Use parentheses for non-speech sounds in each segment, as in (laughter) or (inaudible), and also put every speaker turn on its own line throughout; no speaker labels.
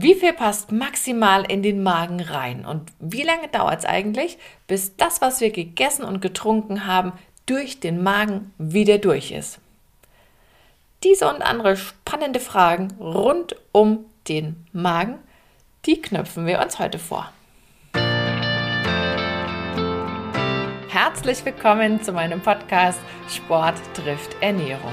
Wie viel passt maximal in den Magen rein? Und wie lange dauert es eigentlich, bis das, was wir gegessen und getrunken haben, durch den Magen wieder durch ist? Diese und andere spannende Fragen rund um den Magen, die knöpfen wir uns heute vor. Herzlich willkommen zu meinem Podcast Sport trifft Ernährung.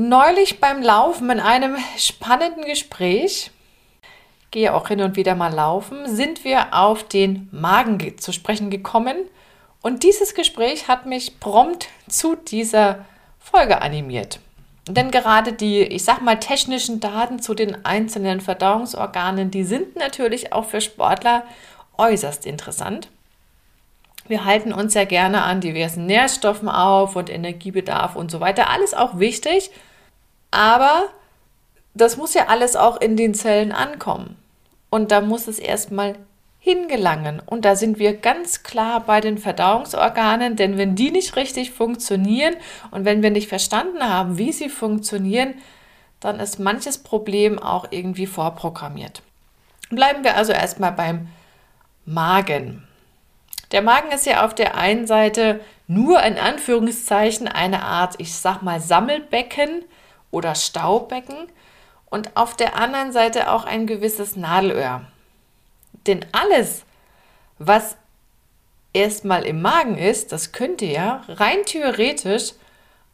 Neulich beim Laufen in einem spannenden Gespräch, gehe auch hin und wieder mal laufen, sind wir auf den Magen zu sprechen gekommen. Und dieses Gespräch hat mich prompt zu dieser Folge animiert. Denn gerade die, ich sag mal, technischen Daten zu den einzelnen Verdauungsorganen, die sind natürlich auch für Sportler äußerst interessant. Wir halten uns ja gerne an diversen Nährstoffen auf und Energiebedarf und so weiter. Alles auch wichtig. Aber das muss ja alles auch in den Zellen ankommen. Und da muss es erstmal hingelangen. Und da sind wir ganz klar bei den Verdauungsorganen, denn wenn die nicht richtig funktionieren und wenn wir nicht verstanden haben, wie sie funktionieren, dann ist manches Problem auch irgendwie vorprogrammiert. Bleiben wir also erstmal beim Magen. Der Magen ist ja auf der einen Seite nur in Anführungszeichen eine Art, ich sag mal, Sammelbecken oder Staubecken und auf der anderen Seite auch ein gewisses Nadelöhr. Denn alles, was erstmal im Magen ist, das könnte ja rein theoretisch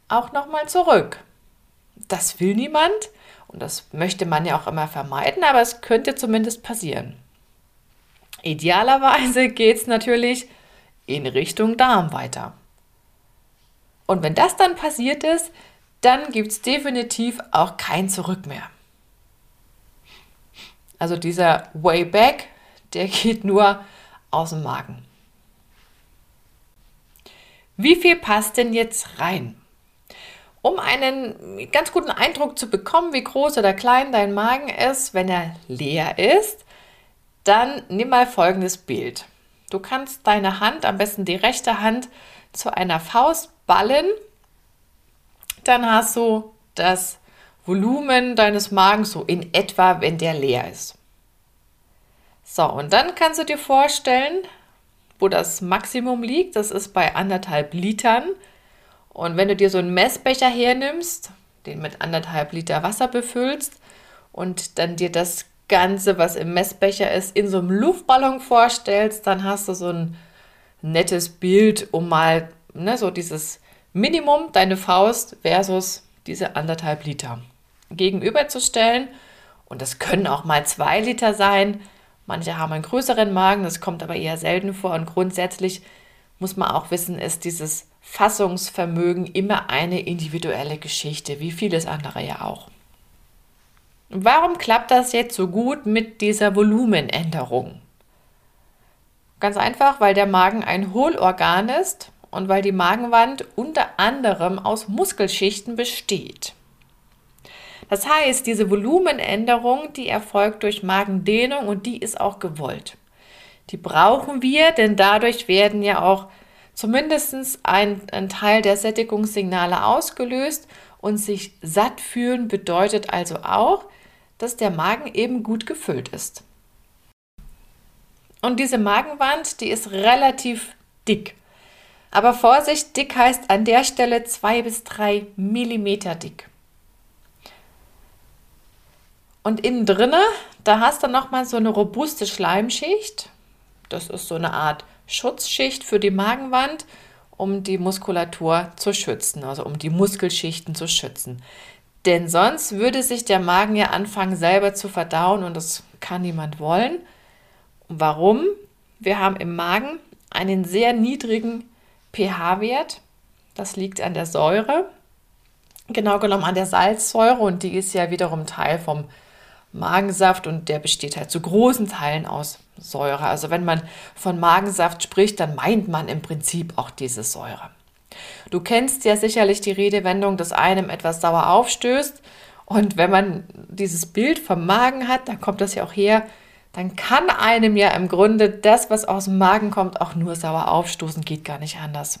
auch nochmal zurück. Das will niemand und das möchte man ja auch immer vermeiden, aber es könnte zumindest passieren. Idealerweise geht es natürlich in Richtung Darm weiter. Und wenn das dann passiert ist, dann gibt es definitiv auch kein Zurück mehr. Also dieser Way Back, der (laughs) geht nur aus dem Magen. Wie viel passt denn jetzt rein? Um einen ganz guten Eindruck zu bekommen, wie groß oder klein dein Magen ist, wenn er leer ist, dann nimm mal folgendes Bild. Du kannst deine Hand, am besten die rechte Hand, zu einer Faust ballen dann hast du das Volumen deines Magens so in etwa, wenn der leer ist. So, und dann kannst du dir vorstellen, wo das Maximum liegt. Das ist bei anderthalb Litern. Und wenn du dir so einen Messbecher hernimmst, den mit anderthalb Liter Wasser befüllst und dann dir das Ganze, was im Messbecher ist, in so einem Luftballon vorstellst, dann hast du so ein nettes Bild, um mal ne, so dieses Minimum deine Faust versus diese anderthalb Liter gegenüberzustellen. Und das können auch mal zwei Liter sein. Manche haben einen größeren Magen, das kommt aber eher selten vor. Und grundsätzlich muss man auch wissen, ist dieses Fassungsvermögen immer eine individuelle Geschichte, wie vieles andere ja auch. Warum klappt das jetzt so gut mit dieser Volumenänderung? Ganz einfach, weil der Magen ein Hohlorgan ist und weil die Magenwand unter anderem aus Muskelschichten besteht. Das heißt, diese Volumenänderung, die erfolgt durch Magendehnung und die ist auch gewollt. Die brauchen wir, denn dadurch werden ja auch zumindest ein, ein Teil der Sättigungssignale ausgelöst und sich satt fühlen bedeutet also auch, dass der Magen eben gut gefüllt ist. Und diese Magenwand, die ist relativ dick. Aber Vorsicht, dick heißt an der Stelle 2 bis 3 Millimeter dick. Und innen drinne, da hast du nochmal so eine robuste Schleimschicht. Das ist so eine Art Schutzschicht für die Magenwand, um die Muskulatur zu schützen, also um die Muskelschichten zu schützen. Denn sonst würde sich der Magen ja anfangen selber zu verdauen und das kann niemand wollen. warum? Wir haben im Magen einen sehr niedrigen pH-Wert. Das liegt an der Säure. genau genommen an der Salzsäure und die ist ja wiederum Teil vom Magensaft und der besteht halt zu großen Teilen aus Säure. Also wenn man von Magensaft spricht, dann meint man im Prinzip auch diese Säure. Du kennst ja sicherlich die Redewendung, dass einem etwas sauer aufstößt. Und wenn man dieses Bild vom Magen hat, dann kommt das ja auch her, dann kann einem ja im Grunde das, was aus dem Magen kommt, auch nur sauer aufstoßen, geht gar nicht anders.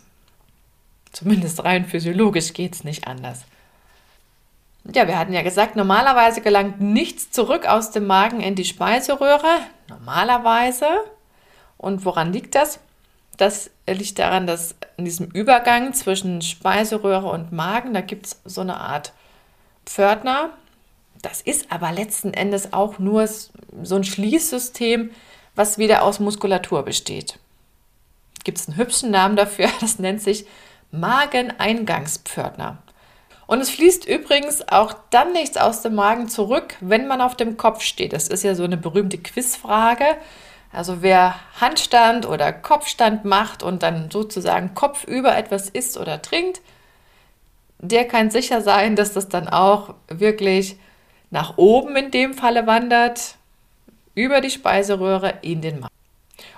Zumindest rein physiologisch geht es nicht anders. Ja, wir hatten ja gesagt, normalerweise gelangt nichts zurück aus dem Magen in die Speiseröhre. Normalerweise. Und woran liegt das? Das liegt daran, dass in diesem Übergang zwischen Speiseröhre und Magen, da gibt es so eine Art Pförtner. Das ist aber letzten Endes auch nur so ein Schließsystem, was wieder aus Muskulatur besteht. Gibt es einen hübschen Namen dafür? (laughs) Das nennt sich Mageneingangspförtner. Und es fließt übrigens auch dann nichts aus dem Magen zurück, wenn man auf dem Kopf steht. Das ist ja so eine berühmte Quizfrage. Also wer Handstand oder Kopfstand macht und dann sozusagen kopfüber etwas isst oder trinkt, der kann sicher sein, dass das dann auch wirklich nach oben in dem Falle wandert, über die Speiseröhre in den Magen.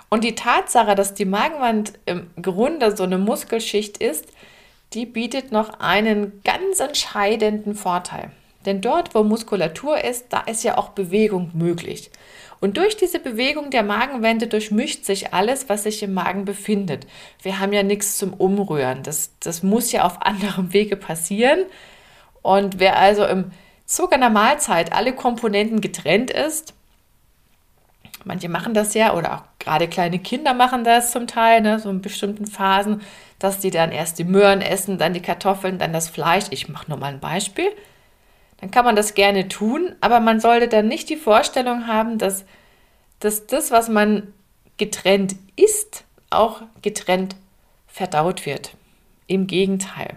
Und die Tatsache, dass die Magenwand im Grunde so eine Muskelschicht ist, die bietet noch einen ganz entscheidenden Vorteil. Denn dort, wo Muskulatur ist, da ist ja auch Bewegung möglich. Und durch diese Bewegung der Magenwände durchmischt sich alles, was sich im Magen befindet. Wir haben ja nichts zum Umrühren. Das, das muss ja auf (laughs) anderem Wege passieren. Und wer also im Zug einer Mahlzeit alle Komponenten getrennt ist, manche machen das ja, oder auch gerade kleine Kinder machen das zum Teil, ne, so in bestimmten Phasen, dass die dann erst die Möhren essen, dann die Kartoffeln, dann das Fleisch. Ich mache nur mal ein Beispiel dann kann man das gerne tun, aber man sollte dann nicht die Vorstellung haben, dass, dass das, was man getrennt isst, auch getrennt verdaut wird. Im Gegenteil.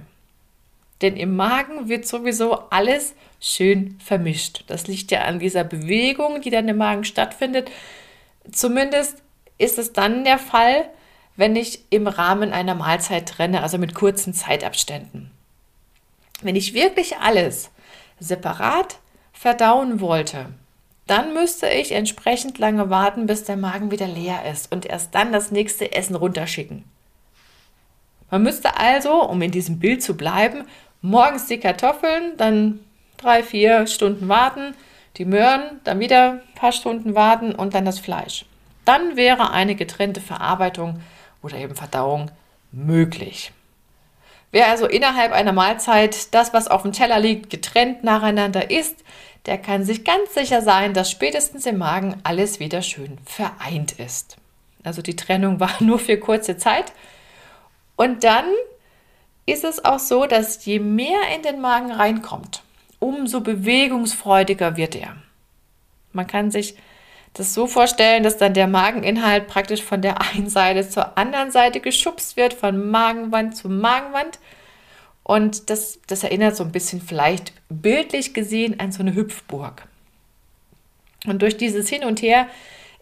Denn im Magen wird sowieso alles schön vermischt. Das liegt ja an dieser Bewegung, die dann im Magen stattfindet. Zumindest ist es dann der Fall, wenn ich im Rahmen einer Mahlzeit trenne, also mit kurzen Zeitabständen. Wenn ich wirklich alles separat verdauen wollte, dann müsste ich entsprechend lange warten, bis der Magen wieder leer ist und erst dann das nächste Essen runterschicken. Man müsste also, um in diesem Bild zu bleiben, morgens die Kartoffeln, dann drei, vier Stunden warten, die Möhren, dann wieder ein paar Stunden warten und dann das Fleisch. Dann wäre eine getrennte Verarbeitung oder eben Verdauung möglich. Wer also innerhalb einer Mahlzeit das, was auf dem Teller liegt, getrennt nacheinander isst, der kann sich ganz sicher sein, dass spätestens im Magen alles wieder schön vereint ist. Also die Trennung (laughs) war nur für kurze Zeit. Und dann ist es auch so, dass je mehr in den Magen reinkommt, umso bewegungsfreudiger wird er. Man kann sich das so vorstellen, dass dann der Mageninhalt praktisch von der einen Seite zur anderen Seite geschubst wird, von Magenwand zu Magenwand. Und das, das erinnert so ein bisschen vielleicht bildlich gesehen an so eine Hüpfburg. Und durch dieses Hin und Her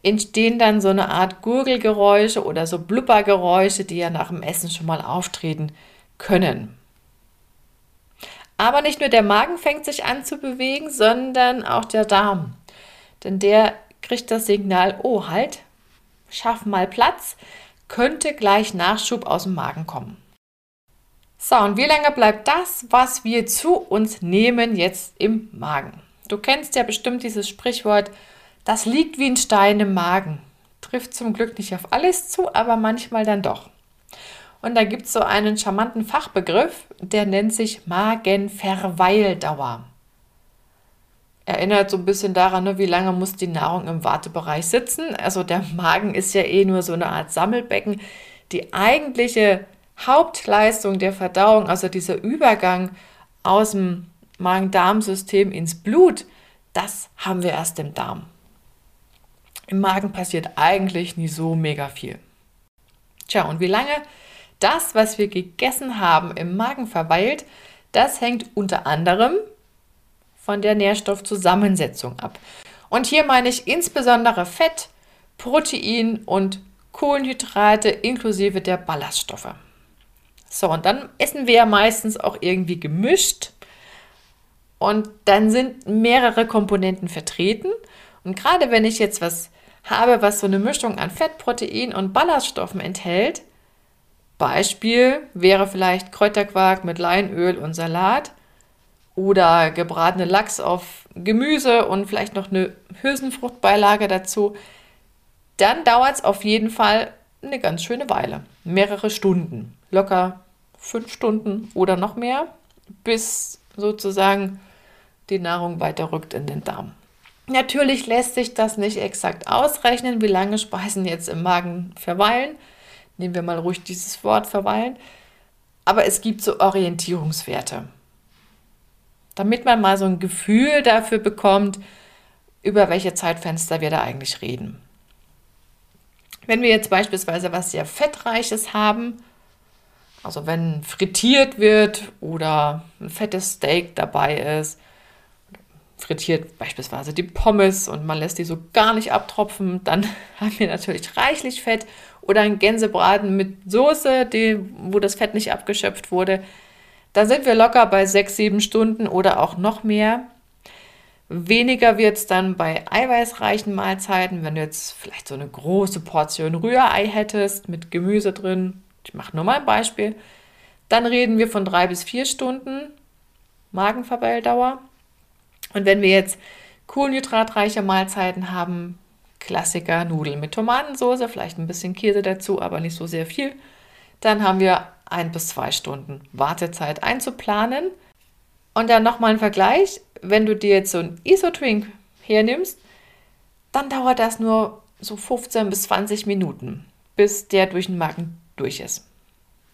entstehen dann so eine Art Gurgelgeräusche oder so Blubbergeräusche, die ja nach dem Essen schon mal auftreten können. Aber nicht nur der Magen fängt sich an zu bewegen, sondern auch der Darm. Denn der kriegt das Signal, oh halt, schaff mal Platz, könnte gleich Nachschub aus dem Magen kommen. So, und wie lange bleibt das, was wir zu uns nehmen, jetzt im Magen? Du kennst ja bestimmt dieses Sprichwort, das liegt wie ein Stein im Magen. Trifft zum Glück nicht auf alles zu, aber manchmal dann doch. Und da gibt es so einen charmanten Fachbegriff, der nennt sich Magenverweildauer erinnert so ein bisschen daran, ne, wie lange muss die Nahrung im Wartebereich sitzen. Also der Magen ist ja eh nur so eine Art Sammelbecken. Die eigentliche Hauptleistung der Verdauung, also dieser Übergang aus dem Magen-Darm-System ins Blut, das haben wir erst im Darm. Im Magen passiert eigentlich nie so mega viel. Tja, und wie lange das, was wir gegessen haben, im Magen verweilt, das hängt unter anderem von der Nährstoffzusammensetzung ab. Und hier meine ich insbesondere Fett, Protein und Kohlenhydrate inklusive der Ballaststoffe. So, und dann essen wir ja meistens auch irgendwie gemischt. Und dann sind mehrere Komponenten vertreten. Und gerade wenn ich jetzt was habe, was so eine Mischung an Fett, Protein und Ballaststoffen enthält, Beispiel wäre vielleicht Kräuterquark mit Leinöl und Salat oder gebratene Lachs auf Gemüse und vielleicht noch eine Hülsenfruchtbeilage dazu, dann dauert es auf jeden Fall eine ganz schöne Weile. Mehrere Stunden. Locker fünf Stunden oder noch mehr, bis sozusagen die Nahrung weiter rückt in den Darm. Natürlich lässt sich das nicht exakt ausrechnen, wie lange Speisen jetzt im Magen verweilen. Nehmen wir mal ruhig dieses Wort verweilen. Aber es gibt so Orientierungswerte, damit man mal so ein Gefühl dafür bekommt, über welche Zeitfenster wir da eigentlich reden. Wenn wir jetzt beispielsweise was sehr Fettreiches haben, also wenn frittiert wird oder ein fettes Steak dabei ist, frittiert beispielsweise die Pommes und man lässt die so gar nicht abtropfen, dann (laughs) haben wir natürlich reichlich Fett oder ein Gänsebraten mit Soße, die, wo das Fett nicht abgeschöpft wurde. Da sind wir locker bei sechs, sieben Stunden oder auch noch mehr. Weniger wird es dann bei eiweißreichen Mahlzeiten, wenn du jetzt vielleicht so eine große Portion Rührei hättest mit Gemüse drin. Ich mache nur mal ein Beispiel. Dann reden wir von drei bis vier Stunden Magenverweildauer. Und wenn wir jetzt kohlenhydratreiche Mahlzeiten haben, Klassiker Nudeln mit Tomatensauce, vielleicht ein bisschen Käse dazu, aber nicht so sehr viel, dann haben wir ein bis zwei Stunden Wartezeit einzuplanen. Und dann nochmal ein Vergleich wenn du dir jetzt so ein Isotrink hernimmst, dann dauert das nur so 15 bis 20 Minuten, bis der durch den Magen durch ist.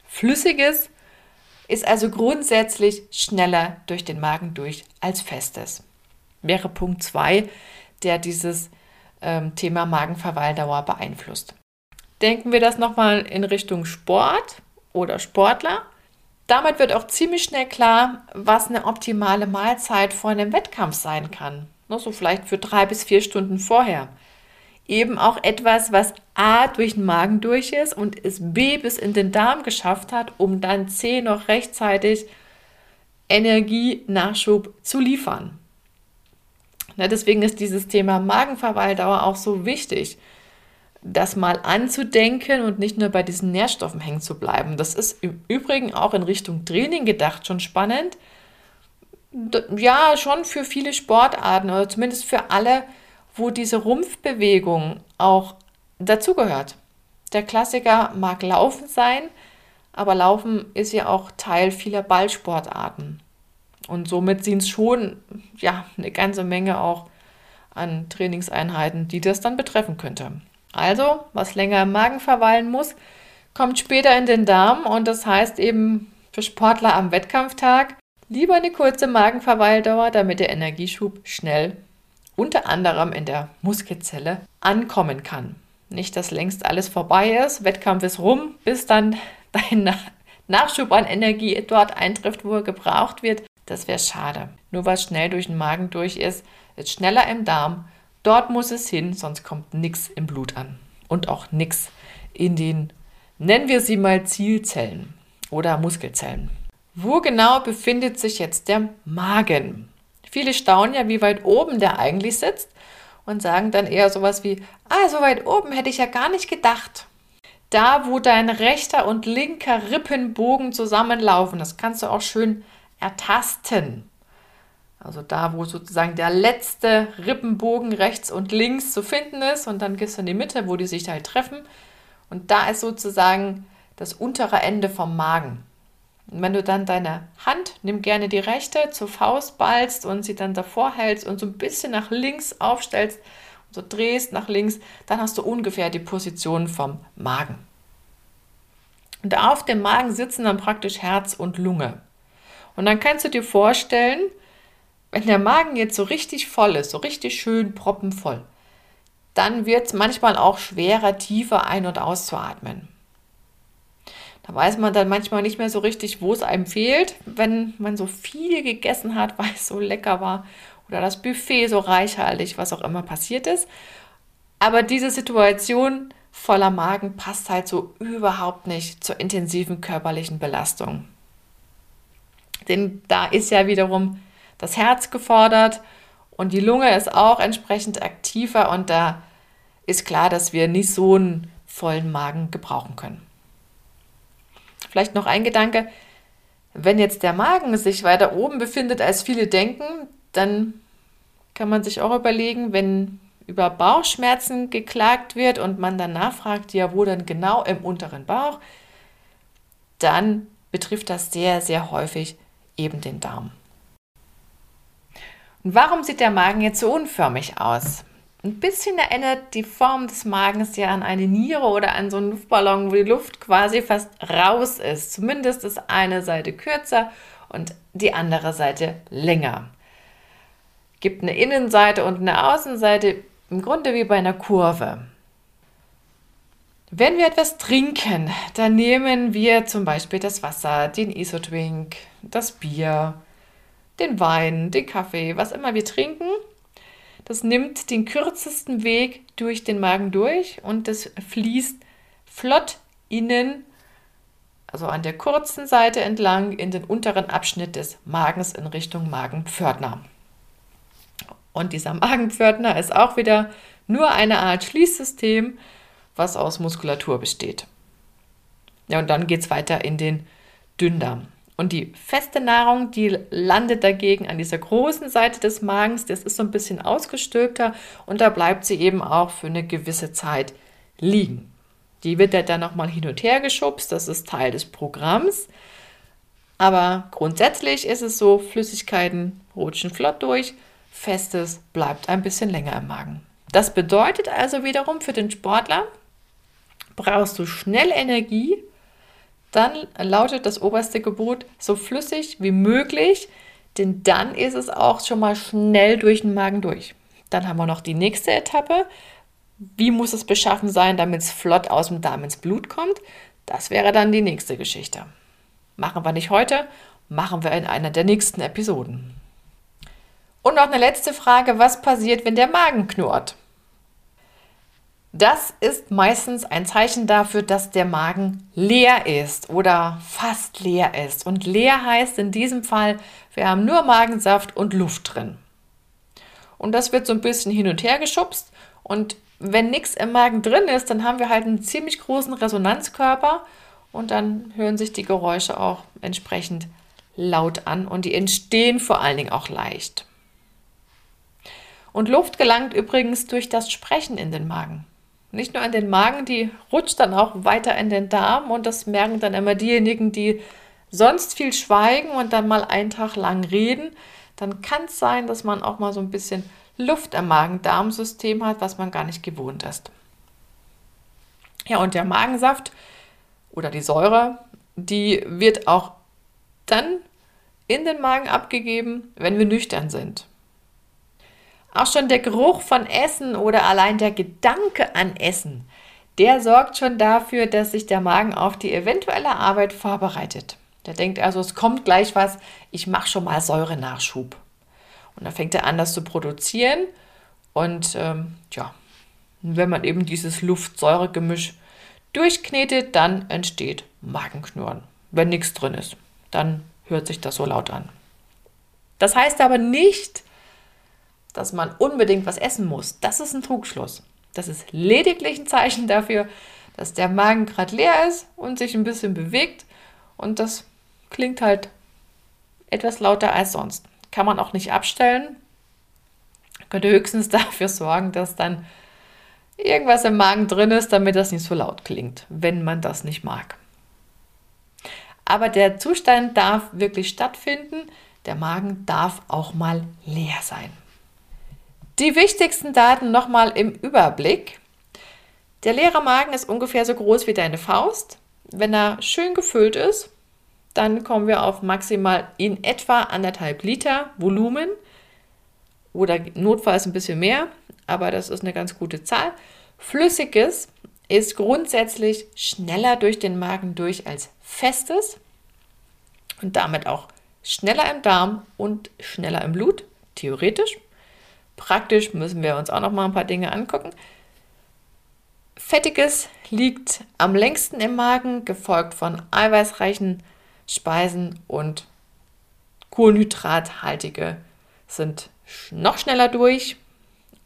Flüssiges ist also grundsätzlich schneller durch den Magen durch als festes. Wäre Punkt 2, der dieses ähm, Thema Magenverweildauer beeinflusst. Denken wir das nochmal in Richtung Sport oder Sportler. Damit wird auch ziemlich schnell klar, was eine optimale Mahlzeit vor einem Wettkampf sein kann. So vielleicht für drei bis vier Stunden vorher. Eben auch etwas, was A durch den Magen durch ist und es B bis in den Darm geschafft hat, um dann C noch rechtzeitig Energienachschub zu liefern. Deswegen ist dieses Thema Magenverweildauer auch so wichtig das mal anzudenken und nicht nur bei diesen Nährstoffen hängen zu bleiben. Das ist im Übrigen auch in Richtung Training gedacht schon spannend. Ja, schon für viele Sportarten oder zumindest für alle, wo diese Rumpfbewegung auch dazugehört. Der Klassiker mag Laufen sein, aber Laufen ist ja auch Teil vieler Ballsportarten. Und somit sind es schon ja, eine ganze Menge auch an Trainingseinheiten, die das dann betreffen könnte. Also, was länger im Magen verweilen muss, kommt später in den Darm und das heißt eben für Sportler am Wettkampftag lieber eine kurze Magenverweildauer, damit der Energieschub schnell unter anderem in der Muskelzelle ankommen kann. Nicht, dass längst alles vorbei ist, Wettkampf ist rum, bis dann dein Nachschub an Energie dort eintrifft, wo er gebraucht wird. Das wäre schade. Nur was schnell durch den Magen durch ist, ist schneller im Darm Dort muss es hin, sonst kommt nichts im Blut an. Und auch nichts in den, nennen wir sie mal Zielzellen oder Muskelzellen. Wo genau befindet sich jetzt der Magen? Viele staunen ja, wie weit oben der eigentlich sitzt und sagen dann eher sowas wie, ah, so weit oben hätte ich ja gar nicht gedacht. Da, wo dein rechter und linker Rippenbogen zusammenlaufen, das kannst du auch schön ertasten. Also da, wo sozusagen der letzte Rippenbogen rechts und links zu finden ist und dann gehst du in die Mitte, wo die sich halt treffen. Und da ist sozusagen das untere Ende vom Magen. Und wenn du dann deine Hand, nimm gerne die rechte, zur Faust ballst und sie dann davor hältst und so ein bisschen nach links aufstellst und so drehst nach links, dann hast du ungefähr die Position vom Magen. Und auf dem Magen sitzen dann praktisch Herz und Lunge. Und dann kannst du dir vorstellen, wenn der Magen jetzt so richtig voll ist, so richtig schön proppenvoll, dann wird es manchmal auch schwerer, tiefer ein- und auszuatmen. Da weiß man dann manchmal nicht mehr so richtig, wo es einem fehlt, wenn man so viel gegessen hat, (laughs) weil es so lecker war oder das Buffet so reichhaltig, was auch immer passiert ist. Aber diese Situation voller Magen passt halt so überhaupt nicht zur intensiven körperlichen Belastung. Denn da ist ja wiederum das Herz gefordert und die Lunge ist auch entsprechend aktiver und da ist klar, dass wir nicht so einen vollen Magen gebrauchen können. Vielleicht noch ein Gedanke, wenn jetzt der Magen sich weiter oben befindet, als viele denken, dann kann man sich auch überlegen, wenn über Bauchschmerzen geklagt wird und man dann nachfragt, ja, wo denn genau im unteren Bauch, dann betrifft das sehr, sehr häufig eben den Darm. Und warum sieht der Magen jetzt so unförmig aus? Ein bisschen erinnert die Form des Magens ja an eine Niere oder an so einen Luftballon, wo die Luft quasi fast raus ist. Zumindest ist eine Seite kürzer und die andere Seite länger. Gibt eine Innenseite und eine Außenseite, im Grunde wie bei einer Kurve. Wenn wir etwas trinken, dann nehmen wir zum Beispiel das Wasser, den Isodrink, das Bier, den Wein, den Kaffee, was immer wir trinken. Das nimmt den kürzesten Weg durch den Magen durch und das fließt flott innen, also an der kurzen Seite entlang, in den unteren Abschnitt des Magens in Richtung Magenpförtner. Und dieser Magenpförtner ist auch wieder nur eine Art Schließsystem, was aus Muskulatur besteht. Ja, und dann geht es weiter in den Dünndarm. Und die feste Nahrung, die landet dagegen an dieser großen Seite des Magens. Das ist so ein bisschen ausgestülpter und da bleibt sie eben auch für eine gewisse Zeit liegen. Die wird ja dann nochmal hin und her geschubst. Das ist Teil des Programms. Aber grundsätzlich ist es so, Flüssigkeiten rutschen flott durch, Festes bleibt ein bisschen länger im Magen. Das bedeutet also wiederum für den Sportler, brauchst du schnell Energie, dann lautet das oberste Gebot so flüssig wie möglich, denn dann ist es auch schon mal schnell durch den Magen durch. Dann haben wir noch die nächste Etappe. Wie muss es beschaffen sein, damit es flott aus dem Darm ins Blut kommt? Das wäre dann die nächste Geschichte. Machen wir nicht heute, machen wir in einer der nächsten Episoden. Und noch eine letzte Frage, was passiert, wenn der Magen knurrt? Das ist meistens ein Zeichen dafür, dass der Magen leer ist oder fast leer ist. Und leer heißt in diesem Fall, wir haben nur Magensaft und Luft drin. Und das wird so ein bisschen hin und her geschubst. Und wenn nichts im Magen drin ist, dann haben wir halt einen ziemlich großen Resonanzkörper und dann hören sich die Geräusche auch entsprechend laut an und die entstehen vor allen Dingen auch leicht. Und Luft gelangt übrigens durch das Sprechen in den Magen nicht nur an den Magen, die rutscht dann auch weiter in den Darm und das merken dann immer diejenigen, die sonst viel schweigen und dann mal einen Tag lang reden. Dann kann es sein, dass man auch mal so ein bisschen Luft im Magen-Darm-System hat, was man gar nicht gewohnt ist. Ja, und der Magensaft oder die Säure, die wird auch dann in den Magen abgegeben, wenn wir nüchtern sind. Auch schon der Geruch von Essen oder allein der Gedanke an Essen, der sorgt schon dafür, dass sich der Magen auf die eventuelle Arbeit vorbereitet. Der denkt also, es kommt gleich was, ich mache schon mal Säurenachschub. Und dann fängt er an, das zu produzieren. Und ähm, ja, wenn man eben dieses Luft-Säure-Gemisch durchknetet, dann entsteht Magenknurren. Wenn nichts drin ist, dann hört sich das so laut an. Das heißt aber nicht, dass man unbedingt was essen muss. Das ist ein Trugschluss. Das ist lediglich ein Zeichen dafür, dass der Magen gerade leer ist und sich ein bisschen bewegt. Und das klingt halt etwas lauter als sonst. Kann man auch nicht abstellen. Könnte höchstens (laughs) dafür sorgen, dass dann irgendwas im Magen drin ist, damit das nicht so laut klingt, wenn man das nicht mag. Aber der Zustand darf wirklich stattfinden. Der Magen darf auch mal leer sein. Die wichtigsten Daten nochmal im Überblick. Der leere Magen ist ungefähr so groß wie deine Faust. Wenn er schön gefüllt ist, dann kommen wir auf maximal in etwa anderthalb Liter Volumen oder notfalls ein bisschen mehr, aber das ist eine ganz gute Zahl. Flüssiges ist grundsätzlich schneller durch den Magen durch als festes und damit auch schneller im Darm und schneller im Blut, theoretisch. Praktisch müssen wir uns auch noch mal ein paar Dinge angucken. Fettiges liegt am längsten im Magen, gefolgt von eiweißreichen Speisen und kohlenhydrathaltige sind noch schneller durch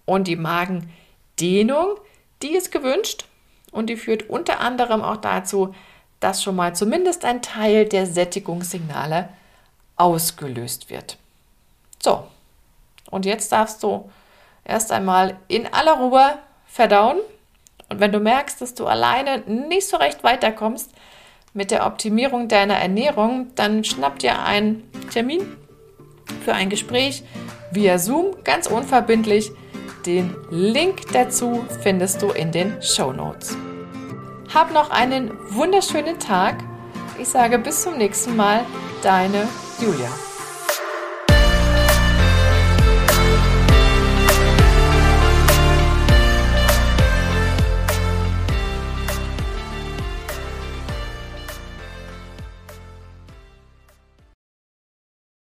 und die Magendehnung, die ist gewünscht und die führt unter anderem auch dazu, dass schon mal zumindest ein Teil der Sättigungssignale ausgelöst wird. So, und jetzt darfst du erst einmal in aller Ruhe verdauen. Und wenn du merkst, dass du alleine nicht so recht weiterkommst mit der Optimierung deiner Ernährung, dann schnapp dir einen Termin für ein Gespräch via Zoom, ganz unverbindlich. Den Link dazu findest du in den Show Notes. Hab noch einen wunderschönen Tag. Ich sage bis zum nächsten Mal, deine Julia.